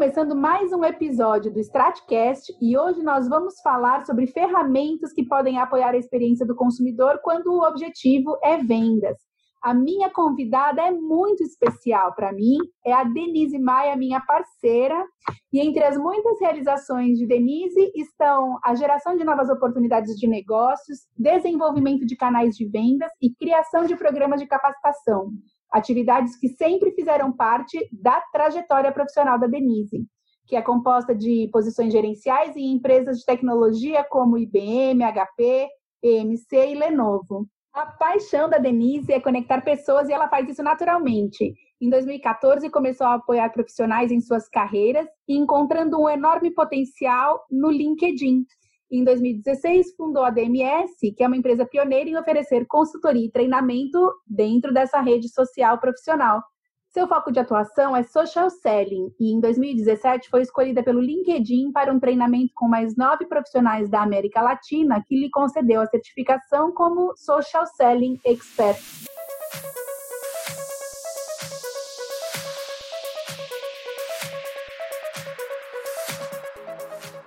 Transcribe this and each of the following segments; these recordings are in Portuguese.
começando mais um episódio do Stratcast e hoje nós vamos falar sobre ferramentas que podem apoiar a experiência do consumidor quando o objetivo é vendas. A minha convidada é muito especial para mim, é a Denise Maia, minha parceira, e entre as muitas realizações de Denise estão a geração de novas oportunidades de negócios, desenvolvimento de canais de vendas e criação de programas de capacitação atividades que sempre fizeram parte da trajetória profissional da Denise, que é composta de posições gerenciais em empresas de tecnologia como IBM, HP, EMC e Lenovo. A paixão da Denise é conectar pessoas e ela faz isso naturalmente. Em 2014, começou a apoiar profissionais em suas carreiras encontrando um enorme potencial no LinkedIn, em 2016, fundou a DMS, que é uma empresa pioneira em oferecer consultoria e treinamento dentro dessa rede social profissional. Seu foco de atuação é social selling e em 2017 foi escolhida pelo LinkedIn para um treinamento com mais nove profissionais da América Latina que lhe concedeu a certificação como Social Selling Expert.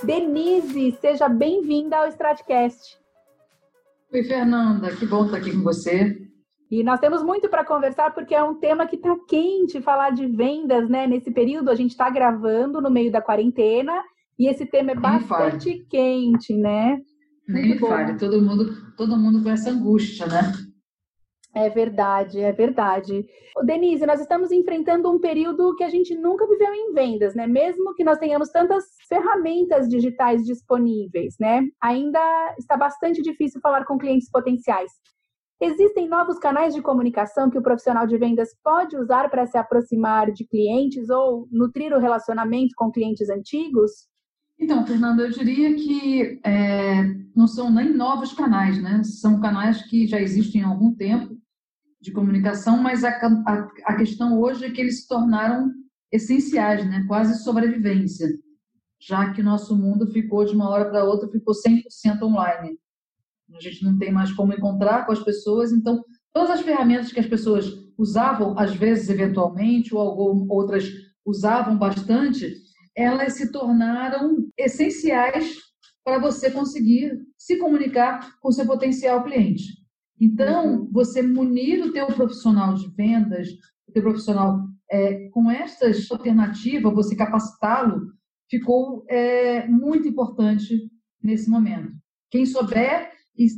Denise, seja bem-vinda ao Stratcast. Oi, Fernanda, que bom estar aqui com você. E nós temos muito para conversar porque é um tema que está quente, falar de vendas, né? Nesse período a gente está gravando no meio da quarentena e esse tema é bastante quente, né? Nem fale, todo mundo, todo mundo com essa angústia, né? É verdade, é verdade. Denise, nós estamos enfrentando um período que a gente nunca viveu em vendas, né? Mesmo que nós tenhamos tantas ferramentas digitais disponíveis, né? Ainda está bastante difícil falar com clientes potenciais. Existem novos canais de comunicação que o profissional de vendas pode usar para se aproximar de clientes ou nutrir o relacionamento com clientes antigos? Então, Fernando, eu diria que é, não são nem novos canais, né? São canais que já existem há algum tempo de comunicação, mas a, a, a questão hoje é que eles se tornaram essenciais, né? quase sobrevivência, já que nosso mundo ficou de uma hora para outra, ficou 100% online. A gente não tem mais como encontrar com as pessoas, então todas as ferramentas que as pessoas usavam, às vezes, eventualmente, ou algumas outras usavam bastante, elas se tornaram essenciais para você conseguir se comunicar com seu potencial cliente. Então, uhum. você munir o teu profissional de vendas, o teu profissional é, com estas alternativas, você capacitá-lo, ficou é, muito importante nesse momento. Quem souber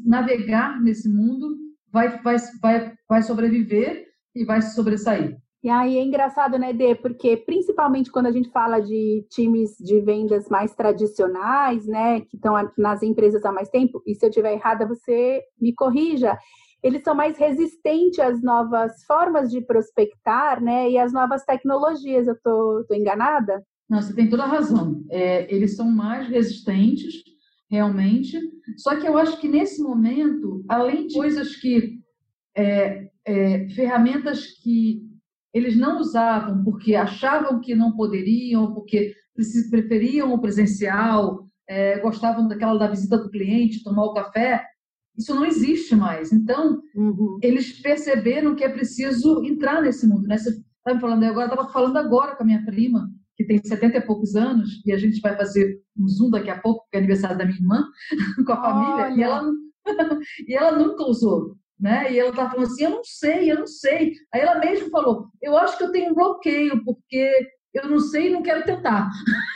navegar nesse mundo vai, vai, vai, vai sobreviver e vai se sobressair. E aí é engraçado, né, Dê? Porque principalmente quando a gente fala de times de vendas mais tradicionais, né, que estão nas empresas há mais tempo, e se eu estiver errada, você me corrija. Eles são mais resistentes às novas formas de prospectar, né, e às novas tecnologias. Eu tô, tô enganada? Não, você tem toda a razão. É, eles são mais resistentes, realmente. Só que eu acho que nesse momento, além de coisas que é, é, ferramentas que eles não usavam porque achavam que não poderiam, porque preferiam o presencial, é, gostavam daquela da visita do cliente, tomar o café. Isso não existe mais. Então, uhum. eles perceberam que é preciso entrar nesse mundo. Né? Você está me falando agora, estava falando agora com a minha prima, que tem 70 e poucos anos, e a gente vai fazer um Zoom daqui a pouco, que é aniversário da minha irmã, com a família, e ela, e ela nunca usou né? E ela estava falando assim, eu não sei, eu não sei. Aí ela mesmo falou, eu acho que eu tenho um bloqueio, porque eu não sei e não quero tentar.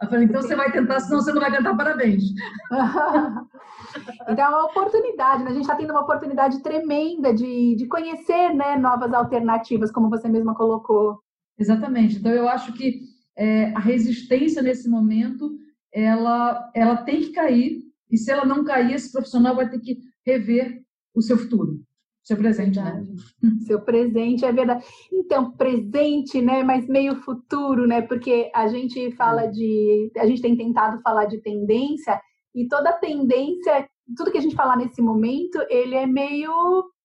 Eu falei, então você vai tentar, senão você não vai cantar parabéns. então é uma oportunidade, né? A gente está tendo uma oportunidade tremenda de, de conhecer né, novas alternativas, como você mesma colocou. Exatamente. Então eu acho que é, a resistência nesse momento ela, ela tem que cair, e se ela não cair, esse profissional vai ter que rever o seu futuro. Seu presente, né? Seu presente, é verdade. Então, presente, né? Mas meio futuro, né? Porque a gente fala é. de. A gente tem tentado falar de tendência, e toda tendência, tudo que a gente falar nesse momento, ele é meio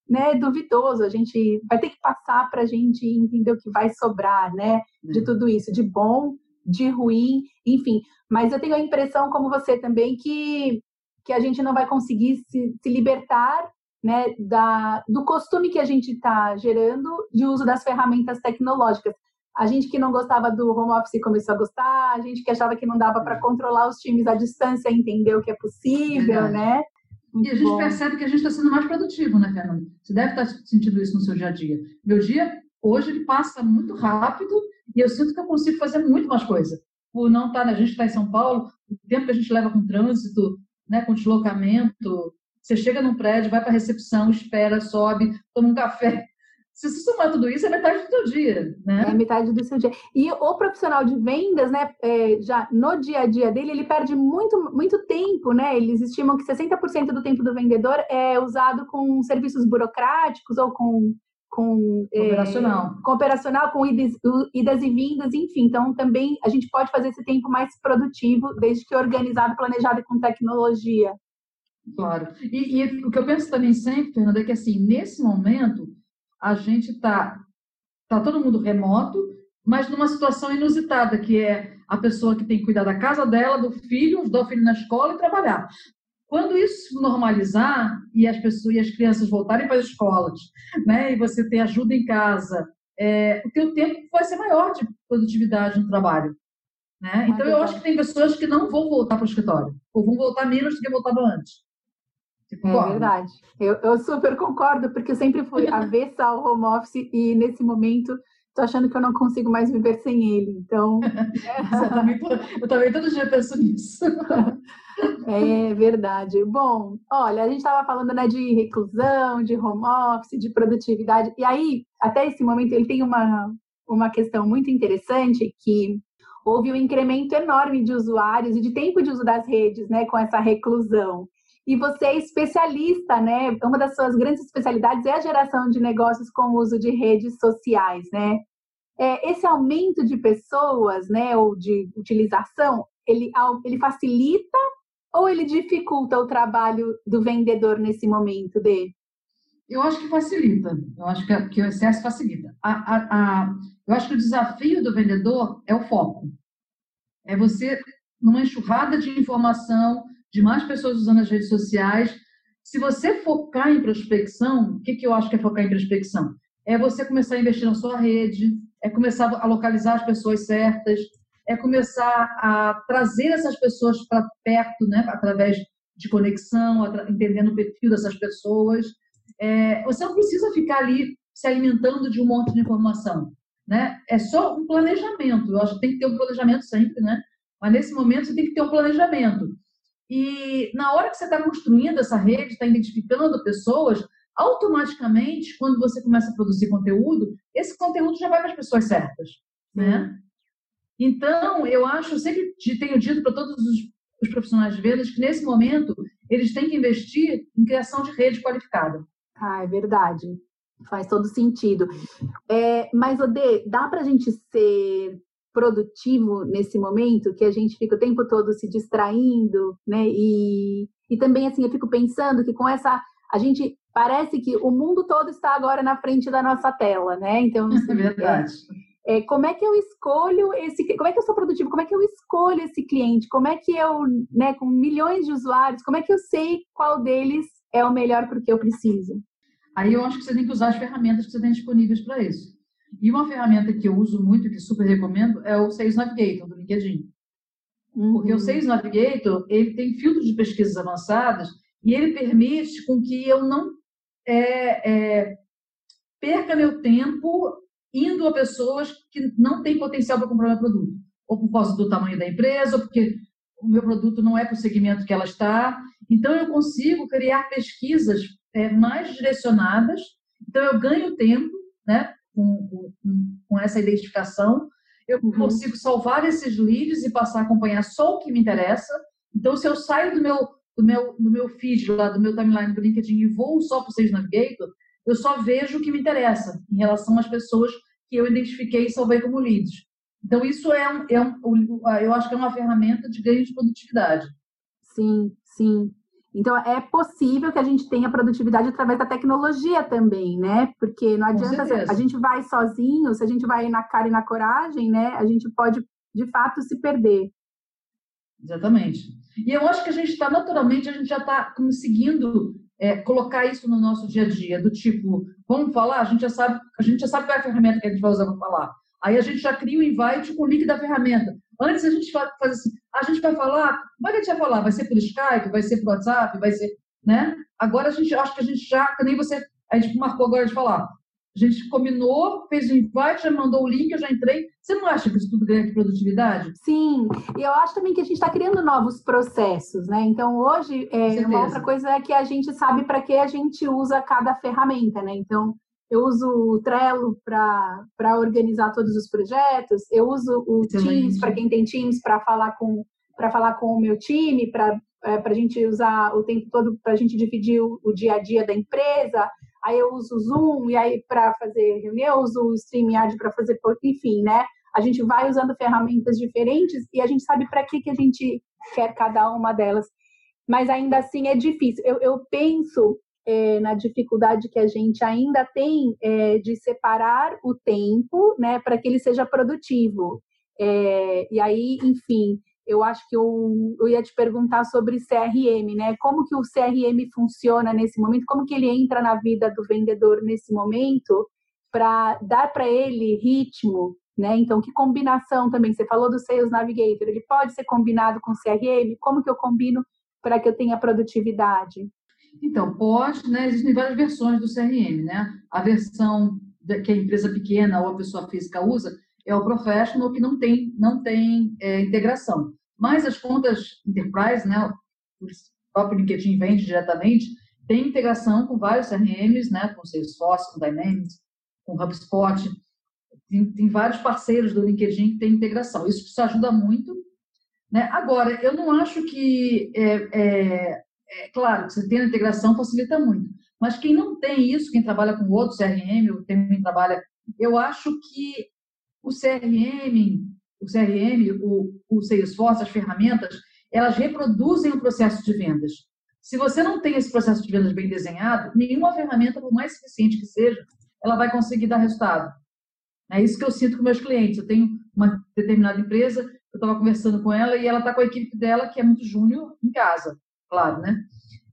né, duvidoso. A gente vai ter que passar para a gente entender o que vai sobrar, né? De é. tudo isso, de bom, de ruim, enfim. Mas eu tenho a impressão, como você também, que, que a gente não vai conseguir se, se libertar né, da, do costume que a gente está gerando de uso das ferramentas tecnológicas. A gente que não gostava do home office começou a gostar, a gente que achava que não dava para controlar os times à distância entendeu que é possível, Verdade. né? Muito e a gente bom. percebe que a gente está sendo mais produtivo, né, Fernanda? Você deve estar tá sentindo isso no seu dia a dia. Meu dia, hoje, ele passa muito rápido e eu sinto que eu consigo fazer muito mais coisa. Por não estar, tá, a gente está em São Paulo, o tempo que a gente leva com trânsito, né, com deslocamento, você chega num prédio, vai para a recepção, espera, sobe, toma um café, se você somar tudo isso, é metade do seu dia, né? É metade do seu dia. E o profissional de vendas, né, é, já no dia a dia dele, ele perde muito, muito tempo, né? Eles estimam que 60% do tempo do vendedor é usado com serviços burocráticos ou com com é, operacional, é, com operacional, com idas, idas e vindas, enfim. Então, também a gente pode fazer esse tempo mais produtivo, desde que organizado, planejado e com tecnologia. Claro. E, e o que eu penso também sempre, Fernanda, é que assim, nesse momento, a gente está tá todo mundo remoto, mas numa situação inusitada, que é a pessoa que tem que cuidar da casa dela, do filho, ajudar o filho na escola e trabalhar. Quando isso normalizar e as pessoas e as crianças voltarem para as escolas, né, e você ter ajuda em casa, é, o teu tempo vai ser maior de produtividade no trabalho. Né? Então, eu acho que tem pessoas que não vão voltar para o escritório, ou vão voltar menos do que voltavam antes. É verdade. Eu, eu super concordo, porque eu sempre fui avessa ao home office e nesse momento tô achando que eu não consigo mais viver sem ele. Então. eu, também, eu também todo dia penso nisso. É verdade. Bom, olha, a gente estava falando né, de reclusão, de home office, de produtividade. E aí, até esse momento, ele tem uma, uma questão muito interessante que houve um incremento enorme de usuários e de tempo de uso das redes, né, com essa reclusão. E você é especialista, né? Uma das suas grandes especialidades é a geração de negócios com o uso de redes sociais, né? É, esse aumento de pessoas, né, ou de utilização, ele, ele facilita ou ele dificulta o trabalho do vendedor nesse momento, Dê? Eu acho que facilita. Eu acho que, que o excesso facilita. A, a, a, eu acho que o desafio do vendedor é o foco. É você, numa enxurrada de informação, de mais pessoas usando as redes sociais. Se você focar em prospecção, o que, que eu acho que é focar em prospecção? É você começar a investir na sua rede, é começar a localizar as pessoas certas, é começar a trazer essas pessoas para perto, né, através de conexão, entendendo o perfil dessas pessoas. É, você não precisa ficar ali se alimentando de um monte de informação, né? É só um planejamento. Eu acho que tem que ter um planejamento sempre, né? Mas nesse momento você tem que ter um planejamento. E na hora que você está construindo essa rede, está identificando pessoas, automaticamente, quando você começa a produzir conteúdo, esse conteúdo já vai para as pessoas certas, né? Então, eu acho, eu sempre tenho dito para todos os, os, profissionais de vendas que nesse momento eles têm que investir em criação de rede qualificada. Ah, é verdade. Faz todo sentido. É, mas, Odê, dá para a gente ser produtivo nesse momento, que a gente fica o tempo todo se distraindo, né? E, e também, assim, eu fico pensando que com essa. A gente parece que o mundo todo está agora na frente da nossa tela, né? Então, assim, é verdade. É, é, como é que eu escolho esse. Como é que eu sou produtivo? Como é que eu escolho esse cliente? Como é que eu, né, com milhões de usuários, como é que eu sei qual deles é o melhor para o que eu preciso? Aí eu acho que você tem que usar as ferramentas que você tem disponíveis para isso. E uma ferramenta que eu uso muito, que super recomendo, é o Sales Navigator, do LinkedIn. Uhum. Porque o Sales Navigator, ele tem filtros de pesquisas avançadas e ele permite com que eu não é, é, perca meu tempo indo a pessoas que não têm potencial para comprar meu produto. Ou por causa do tamanho da empresa, ou porque o meu produto não é para o segmento que ela está. Então, eu consigo criar pesquisas é, mais direcionadas. Então, eu ganho tempo, né? Com, com, com essa identificação, eu uhum. consigo salvar esses leads e passar a acompanhar só o que me interessa. Então, se eu saio do meu, do meu, do meu feed, lá do meu timeline do LinkedIn e vou só para o Sales Navigator, eu só vejo o que me interessa em relação às pessoas que eu identifiquei e salvei como leads. Então, isso é, um, é um, eu acho que é uma ferramenta de ganho de produtividade. Sim, sim. Então, é possível que a gente tenha produtividade através da tecnologia também, né? Porque não adianta, a gente vai sozinho, se a gente vai na cara e na coragem, né? A gente pode, de fato, se perder. Exatamente. E eu acho que a gente está, naturalmente, a gente já está conseguindo é, colocar isso no nosso dia a dia, do tipo, vamos falar, a gente já sabe, a gente já sabe qual é a ferramenta que a gente vai usar para falar. Aí a gente já cria o invite com o link da ferramenta. Antes a gente faz assim, a gente vai falar, como é que a gente vai falar? Vai ser por Skype, vai ser por WhatsApp, vai ser, né? Agora a gente acho que a gente já, que nem você, a gente marcou agora de falar. A gente combinou, fez o invite, já mandou o link, eu já entrei. Você não acha que isso tudo ganha de produtividade? Sim, e eu acho também que a gente está criando novos processos, né? Então, hoje, é, uma outra coisa é que a gente sabe para que a gente usa cada ferramenta, né? Então, eu uso o Trello para organizar todos os projetos, eu uso o Excelente. Teams para quem tem Teams para falar com para falar com o meu time, para é, a gente usar o tempo todo para a gente dividir o, o, dia a dia da empresa. Aí eu uso o Zoom e aí para fazer reunião, eu uso o StreamYard para fazer, enfim, né? A gente vai usando ferramentas diferentes e a gente sabe para que que a gente quer cada uma delas. Mas ainda assim é difícil. Eu, eu penso é, na dificuldade que a gente ainda tem é, de separar o tempo, né, para que ele seja produtivo. É, e aí, enfim, eu acho que eu, eu ia te perguntar sobre CRM, né? Como que o CRM funciona nesse momento? Como que ele entra na vida do vendedor nesse momento para dar para ele ritmo, né? Então, que combinação também? Você falou do Sales Navigator, ele pode ser combinado com CRM? Como que eu combino para que eu tenha produtividade? Então, pode, né? Existem várias versões do CRM, né? A versão que a empresa pequena ou a pessoa física usa é o professional que não tem, não tem é, integração. Mas as contas enterprise, né? O próprio LinkedIn vende diretamente, tem integração com vários CRMs, né? Com Salesforce, com Dynamics, com HubSpot. Tem, tem vários parceiros do LinkedIn que tem integração. Isso, ajuda muito. Né? Agora, eu não acho que é, é, é claro você tem a integração facilita muito, mas quem não tem isso, quem trabalha com outro CRM, ou quem trabalha, eu acho que o CRM, o CRM, o, o Salesforce, as ferramentas, elas reproduzem o processo de vendas. Se você não tem esse processo de vendas bem desenhado, nenhuma ferramenta, por mais eficiente que seja, ela vai conseguir dar resultado. É isso que eu sinto com meus clientes. Eu tenho uma determinada empresa, eu estava conversando com ela e ela está com a equipe dela, que é muito júnior, em casa claro, né?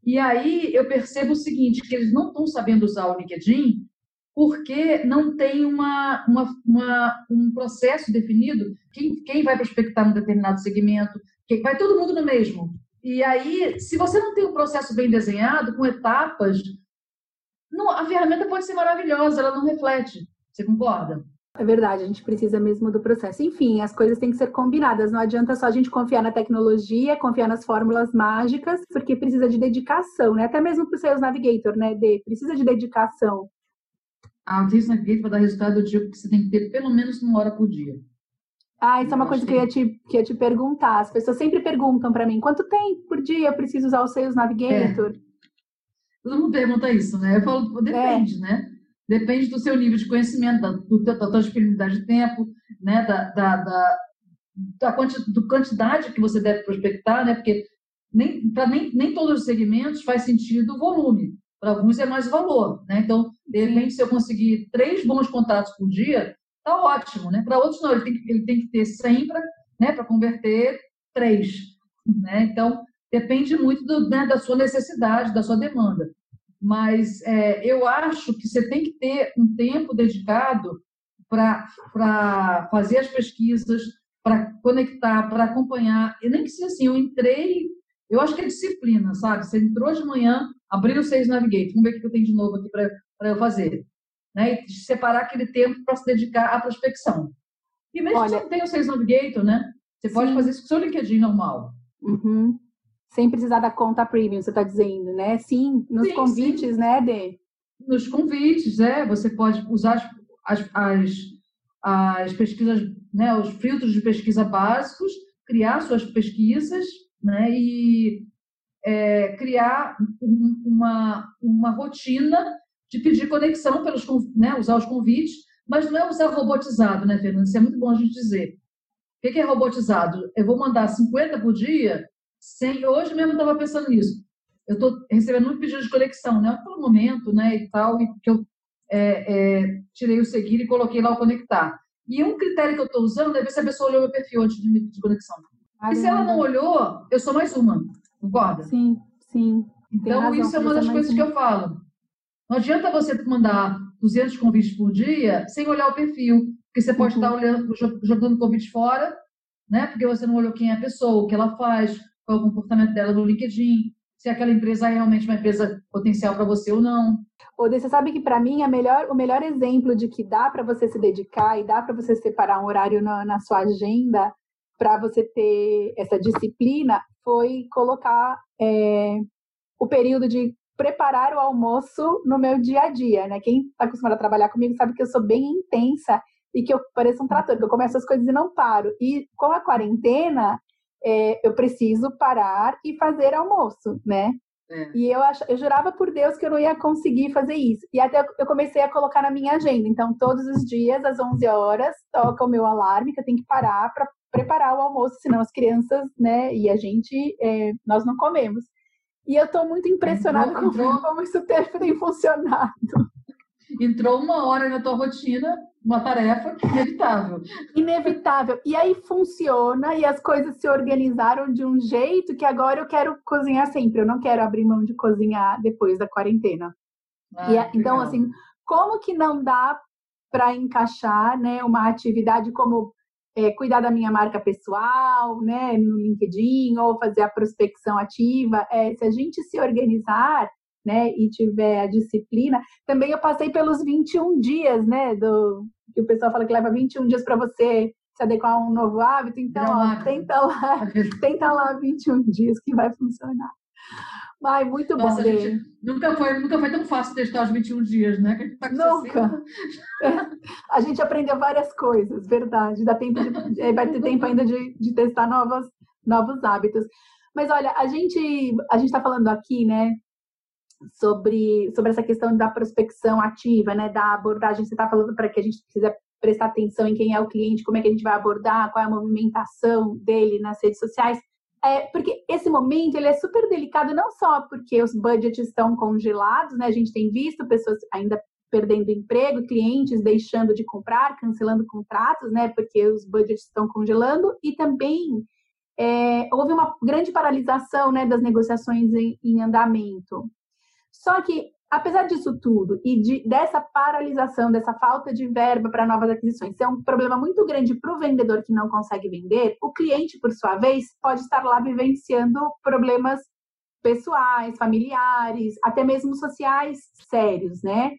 E aí eu percebo o seguinte, que eles não estão sabendo usar o LinkedIn porque não tem uma, uma, uma, um processo definido, quem, quem vai prospectar um determinado segmento, quem, vai todo mundo no mesmo. E aí, se você não tem um processo bem desenhado, com etapas, não, a ferramenta pode ser maravilhosa, ela não reflete. Você concorda? É verdade, a gente precisa mesmo do processo. Enfim, as coisas têm que ser combinadas. Não adianta só a gente confiar na tecnologia, confiar nas fórmulas mágicas, porque precisa de dedicação, né? Até mesmo para o Sales Navigator, né, De Precisa de dedicação. Ah, o Sales Navigator para dar resultado, eu digo que você tem que ter pelo menos uma hora por dia. Ah, isso eu é uma coisa que eu ia te, que ia te perguntar. As pessoas sempre perguntam para mim, quanto tempo por dia eu preciso usar o Sales Navigator? É. Todo mundo pergunta isso, né? Eu falo, depende, é. né? Depende do seu nível de conhecimento, da, do, da tua disponibilidade de tempo, né, da, da, da, da quantidade, do quantidade que você deve prospectar, né, porque nem, para nem, nem todos os segmentos faz sentido o volume, para alguns é mais valor, né, então, de repente, se eu conseguir três bons contatos por dia, tá ótimo, né, para outros não, ele tem, que, ele tem que ter 100 para né, converter três, né, então, depende muito do, né, da sua necessidade, da sua demanda mas é, eu acho que você tem que ter um tempo dedicado para fazer as pesquisas, para conectar, para acompanhar. E nem que seja assim, eu entrei, eu acho que é disciplina, sabe? Você entrou de manhã, abriu o Sales Navigate, vamos ver o que eu tenho de novo aqui para eu fazer. Né? E separar aquele tempo para se dedicar à prospecção. E mesmo Olha, que você não tenha o Sales Navigator, né? Você sim. pode fazer isso com o seu LinkedIn normal. Uhum sem precisar da conta premium, você está dizendo, né? Sim, nos sim, convites, sim. né, Dê? Nos convites, é. Você pode usar as, as, as pesquisas, né, os filtros de pesquisa básicos, criar suas pesquisas, né, e é, criar uma, uma rotina de pedir conexão pelos, né, usar os convites, mas não é usar robotizado, né, Fernando? Isso é muito bom a gente dizer. O que é robotizado? Eu vou mandar 50 por dia, sem, hoje mesmo estava pensando nisso. Eu estou recebendo muito pedido de conexão, né? Pelo momento, né? E tal, e que eu é, é, tirei o seguir e coloquei lá o conectar. E um critério que eu estou usando é ver se a pessoa olhou meu perfil antes de me pedir conexão. E se ela não olhou, eu sou mais uma. Concorda? Sim, sim. Então, razão, isso é uma das coisas que eu falo. Não adianta você mandar 200 convites por dia sem olhar o perfil. porque você pode uhum. estar olhando, jogando convite fora, né? Porque você não olhou quem é a pessoa, o que ela faz, qual é o comportamento dela no LinkedIn, se aquela empresa é realmente uma empresa potencial para você ou não. Ode, você sabe que para mim é melhor, o melhor exemplo de que dá para você se dedicar e dá para você separar um horário na, na sua agenda para você ter essa disciplina foi colocar é, o período de preparar o almoço no meu dia a dia, né? Quem está acostumado a trabalhar comigo sabe que eu sou bem intensa e que eu pareço um trator, que eu começo as coisas e não paro. E com a quarentena, é, eu preciso parar e fazer almoço, né? É. E eu, ach, eu jurava por Deus que eu não ia conseguir fazer isso. E até eu comecei a colocar na minha agenda. Então, todos os dias, às 11 horas, toca o meu alarme, que eu tenho que parar para preparar o almoço, senão as crianças, né, e a gente, é, nós não comemos. E eu estou muito impressionada entrou, com entrou, como isso tem funcionado. Entrou uma hora na tua rotina, uma tarefa inevitável. Inevitável. E aí funciona e as coisas se organizaram de um jeito que agora eu quero cozinhar sempre. Eu não quero abrir mão de cozinhar depois da quarentena. Ah, e, então, assim, como que não dá para encaixar né, uma atividade como é, cuidar da minha marca pessoal, né, no LinkedIn, ou fazer a prospecção ativa, é, se a gente se organizar, né, e tiver a disciplina, também eu passei pelos 21 dias, né, do que o pessoal fala que leva 21 dias para você se adequar a um novo hábito, então, ó, tenta lá, tenta lá 21 dias que vai funcionar. Ai, muito Nossa, bom. Gente, nunca, foi, nunca foi tão fácil testar os 21 dias, né? Que tá nunca. a gente aprendeu várias coisas, verdade. Dá tempo de, é, vai ter tempo ainda de, de testar novas, novos hábitos. Mas olha, a gente a gente está falando aqui, né, sobre, sobre essa questão da prospecção ativa, né, da abordagem. Você está falando para que a gente precisa prestar atenção em quem é o cliente, como é que a gente vai abordar, qual é a movimentação dele nas redes sociais. É, porque esse momento ele é super delicado, não só porque os budgets estão congelados, né? A gente tem visto pessoas ainda perdendo emprego, clientes deixando de comprar, cancelando contratos, né? Porque os budgets estão congelando e também é, houve uma grande paralisação, né, das negociações em, em andamento. Só que apesar disso tudo e de, dessa paralisação, dessa falta de verba para novas aquisições, ser um problema muito grande para o vendedor que não consegue vender, o cliente, por sua vez, pode estar lá vivenciando problemas pessoais, familiares, até mesmo sociais sérios, né?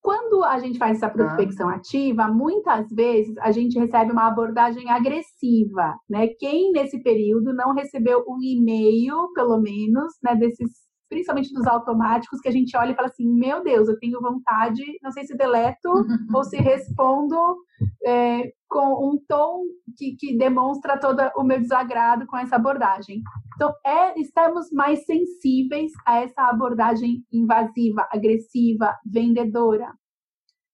Quando a gente faz essa tá. prospecção ah. ativa, muitas vezes a gente recebe uma abordagem agressiva, né? Quem nesse período não recebeu um e-mail, pelo menos, né, desses principalmente dos automáticos, que a gente olha e fala assim: meu Deus, eu tenho vontade, não sei se deleto ou se respondo é, com um tom que, que demonstra todo o meu desagrado com essa abordagem. Então, é, estamos mais sensíveis a essa abordagem invasiva, agressiva, vendedora.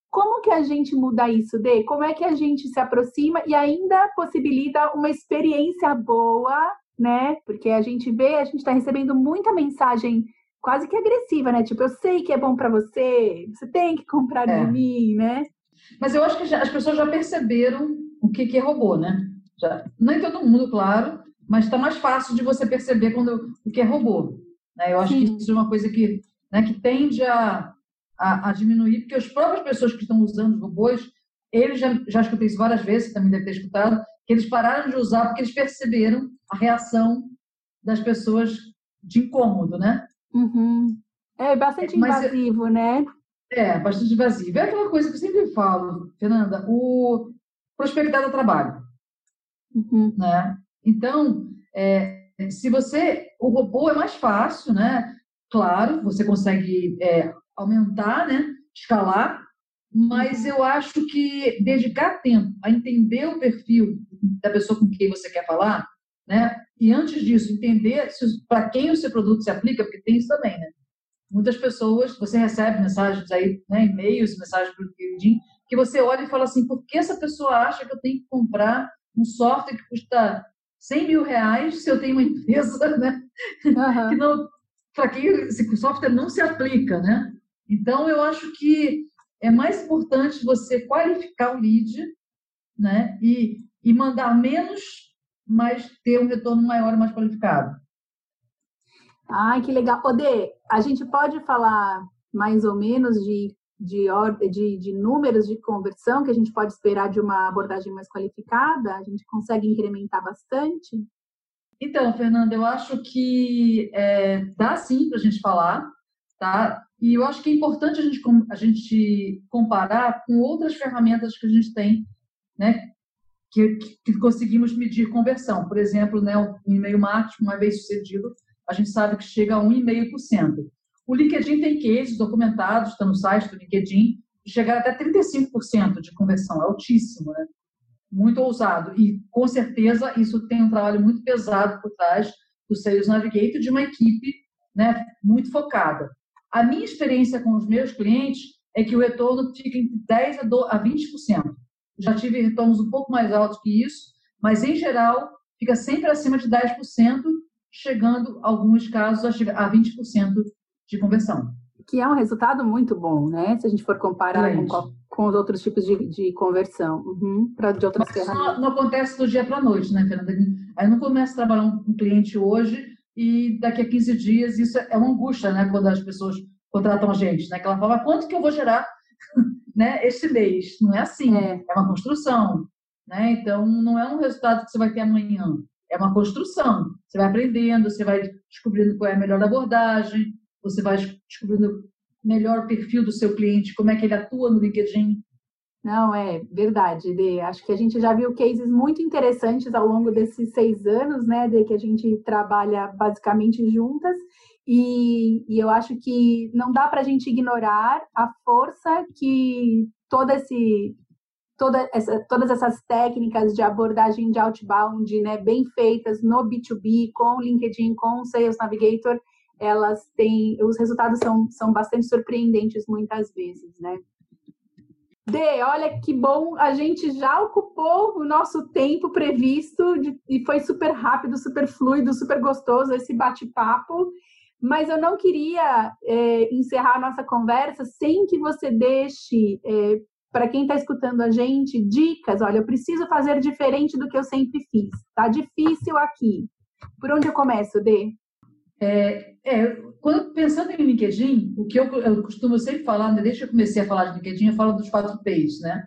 Como que a gente muda isso, Dê? Como é que a gente se aproxima e ainda possibilita uma experiência boa né? Porque a gente vê, a gente está recebendo muita mensagem quase que agressiva, né? Tipo, eu sei que é bom para você, você tem que comprar é. de mim, né? Mas eu acho que já, as pessoas já perceberam o que, que é robô, né? Já, nem todo mundo, claro, mas está mais fácil de você perceber quando o que é robô. Né? Eu acho Sim. que isso é uma coisa que, né, que tende a, a, a, diminuir, porque as próprias pessoas que estão usando os robôs, eles já, já escutei isso várias vezes, também deve ter escutado, que eles pararam de usar porque eles perceberam a reação das pessoas de incômodo, né? Uhum. É bastante é, Mas, invasivo, né? É, bastante invasivo. É aquela coisa que eu sempre falo, Fernanda, o prospectar do trabalho. Uhum. Né? Então, é, se você. O robô é mais fácil, né? Claro, você consegue é, aumentar, né? Escalar, mas eu acho que dedicar tempo a entender o perfil da pessoa com quem você quer falar, né? E antes disso, entender para quem o seu produto se aplica, porque tem isso também, né? Muitas pessoas, você recebe mensagens aí, né, e-mails, mensagens por LinkedIn, que você olha e fala assim, por que essa pessoa acha que eu tenho que comprar um software que custa 100 mil reais se eu tenho uma empresa, né? Uhum. que não, para quem esse software não se aplica, né? Então, eu acho que é mais importante você qualificar o lead né, e, e mandar menos, mas ter um retorno maior e mais qualificado. Ai, que legal. Ode, a gente pode falar mais ou menos de de, de, de números de conversão que a gente pode esperar de uma abordagem mais qualificada? A gente consegue incrementar bastante? Então, Fernanda, eu acho que é, dá sim para a gente falar, tá? E eu acho que é importante a gente, a gente comparar com outras ferramentas que a gente tem, né? Que, que conseguimos medir conversão. Por exemplo, né, o e-mail marketing, uma vez sucedido, a gente sabe que chega a 1,5%. O LinkedIn tem cases documentados, está no site do LinkedIn, de chegar até 35% de conversão, é altíssimo, né? muito ousado. E, com certeza, isso tem um trabalho muito pesado por trás do Sales Navigator, de uma equipe né, muito focada. A minha experiência com os meus clientes é que o retorno fica entre 10% a 20%. Já tive retornos um pouco mais altos que isso, mas, em geral, fica sempre acima de 10%, chegando, alguns casos, a 20% de conversão. Que é um resultado muito bom, né? Se a gente for comparar com, com, os outros tipos de, de conversão, uhum, pra, de outras Mas ferramentas. Não, não acontece do dia para a noite, né, Fernanda? Aí não começa a trabalhar um cliente hoje e daqui a 15 dias isso é uma angústia, né? Quando as pessoas contratam a gente, né? Que ela fala, quanto que eu vou gerar né, este mês? Não é assim, é, é uma construção, né? Então, não é um resultado que você vai ter amanhã. É uma construção. Você vai aprendendo, você vai descobrindo qual é a melhor abordagem, você vai descobrindo melhor perfil do seu cliente, como é que ele atua no LinkedIn. Não, é verdade, Dê. Acho que a gente já viu cases muito interessantes ao longo desses seis anos, né, Dê, que a gente trabalha basicamente juntas. E, e eu acho que não dá para a gente ignorar a força que todo esse, toda essa, todas essas técnicas de abordagem de outbound, né, bem feitas no B2B, com o LinkedIn, com o Sales Navigator, elas têm, os resultados são, são bastante surpreendentes muitas vezes, né? Dê, olha que bom, a gente já ocupou o nosso tempo previsto de, e foi super rápido, super fluido, super gostoso esse bate-papo. Mas eu não queria é, encerrar a nossa conversa sem que você deixe é, para quem está escutando a gente dicas. Olha, eu preciso fazer diferente do que eu sempre fiz. Tá difícil aqui. Por onde eu começo, Dê? É, é, quando, pensando em LinkedIn, o que eu, eu costumo sempre falar, né, desde que eu comecei a falar de LinkedIn, eu falo dos quatro P's, né?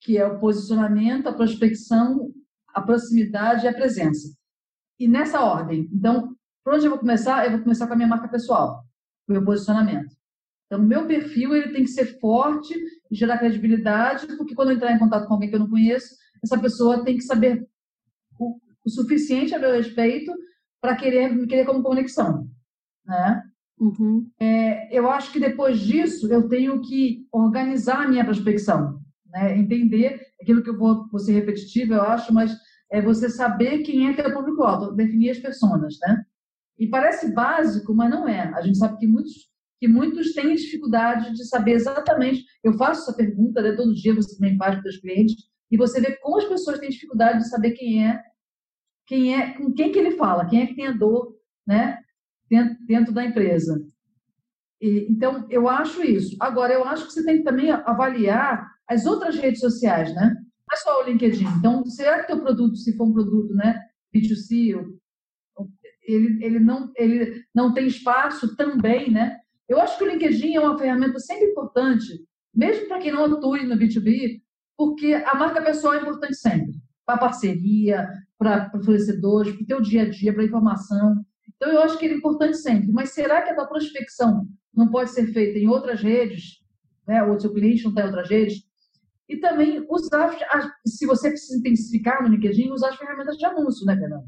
Que é o posicionamento, a prospecção, a proximidade e a presença. E nessa ordem. Então, por onde eu vou começar? Eu vou começar com a minha marca pessoal, o meu posicionamento. Então, meu perfil ele tem que ser forte e gerar credibilidade, porque quando eu entrar em contato com alguém que eu não conheço, essa pessoa tem que saber o, o suficiente a meu respeito para querer me querer como conexão, né? Uhum. É, eu acho que depois disso eu tenho que organizar a minha prospecção, né? Entender aquilo que eu vou, vou ser repetitivo, eu acho, mas é você saber quem é teu público-alvo, definir as pessoas, né? E parece básico, mas não é. A gente sabe que muitos que muitos têm dificuldade de saber exatamente. Eu faço essa pergunta né, todo dia, você também faz para os clientes, e você vê como as pessoas têm dificuldade de saber quem é quem é, com quem que ele fala, quem é que tem a dor, né, dentro, dentro da empresa. E, então, eu acho isso. Agora, eu acho que você tem que também avaliar as outras redes sociais, né? Não é só o LinkedIn. Então, será que teu produto, se for um produto, né, B2C, ele, ele, não, ele não tem espaço também, né? Eu acho que o LinkedIn é uma ferramenta sempre importante, mesmo para quem não atue no B2B, porque a marca pessoal é importante sempre para parceria, para fornecedores, para o teu dia a dia, para informação. Então, eu acho que ele é importante sempre. Mas será que a tua prospecção não pode ser feita em outras redes? Né? Ou seu cliente não está em outras redes? E também usar, se você precisa intensificar no LinkedIn, usar as ferramentas de anúncio, né, Fernando?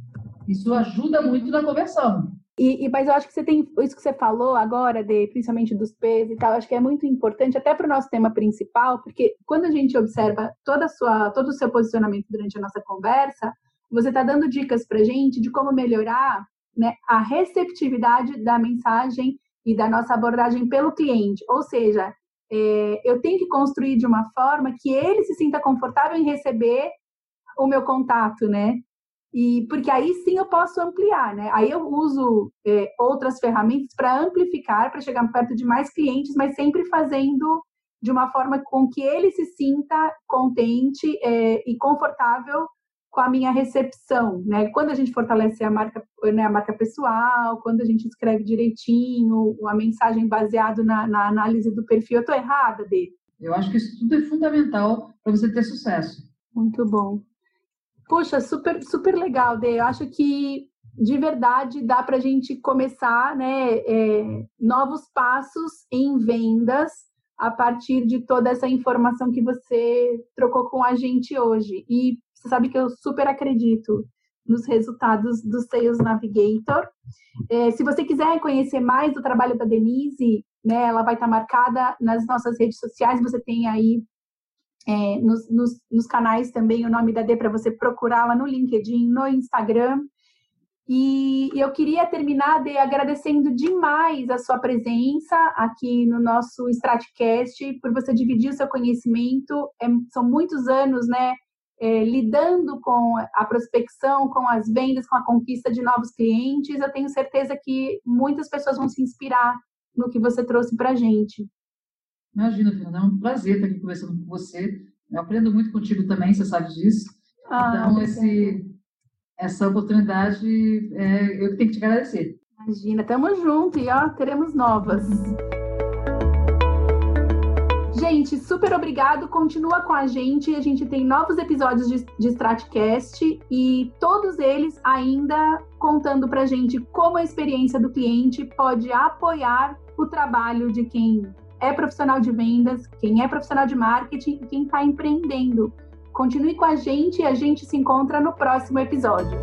Isso ajuda muito na conversão. E, e, mas eu acho que você tem isso que você falou agora, de, principalmente dos P's e tal, acho que é muito importante até para o nosso tema principal, porque quando a gente observa toda sua, todo o seu posicionamento durante a nossa conversa, você está dando dicas para gente de como melhorar né, a receptividade da mensagem e da nossa abordagem pelo cliente. Ou seja, é, eu tenho que construir de uma forma que ele se sinta confortável em receber o meu contato, né? E porque aí sim eu posso ampliar, né? Aí eu uso é, outras ferramentas para amplificar, para chegar perto de mais clientes, mas sempre fazendo de uma forma com que ele se sinta contente é, e confortável com a minha recepção, né? Quando a gente fortalece a marca, né, a marca pessoal, quando a gente escreve direitinho, uma mensagem baseada na, na, análise do perfil, eu estou errada, Dê? Eu acho que isso tudo é fundamental para você ter sucesso. Muito bom. Puxa, super, super legal, Dê. Eu acho que de verdade dá para a gente começar, né, é, novos passos em vendas a partir de toda essa informação que você trocou com a gente hoje. E você sabe que eu super acredito nos resultados do Sales Navigator. É, se você quiser conhecer mais do trabalho da Denise, né, ela vai estar marcada nas nossas redes sociais. Você tem aí é, nos, nos, nos, canais também o nome da D para você procurar lá no LinkedIn, no Instagram. E eu queria terminar de agradecendo demais a sua presença aqui no nosso Stratcast, por você dividir o seu conhecimento. É, são muitos anos, né, é, lidando com a prospecção, com as vendas, com a conquista de novos clientes, eu tenho certeza que muitas pessoas vão se inspirar no que você trouxe para a gente. Imagina, Fernanda, é um prazer estar aqui conversando com você. Eu aprendo muito contigo também, você sabe disso. Ah, então, esse, essa oportunidade, é, eu tenho que te agradecer. Imagina, estamos juntos e ó, teremos novas. Gente, super obrigado. Continua com a gente. A gente tem novos episódios de, de Stratcast e todos eles ainda contando pra gente como a experiência do cliente pode apoiar o trabalho de quem é profissional de vendas, quem é profissional de marketing e quem está empreendendo. Continue com a gente e a gente se encontra no próximo episódio.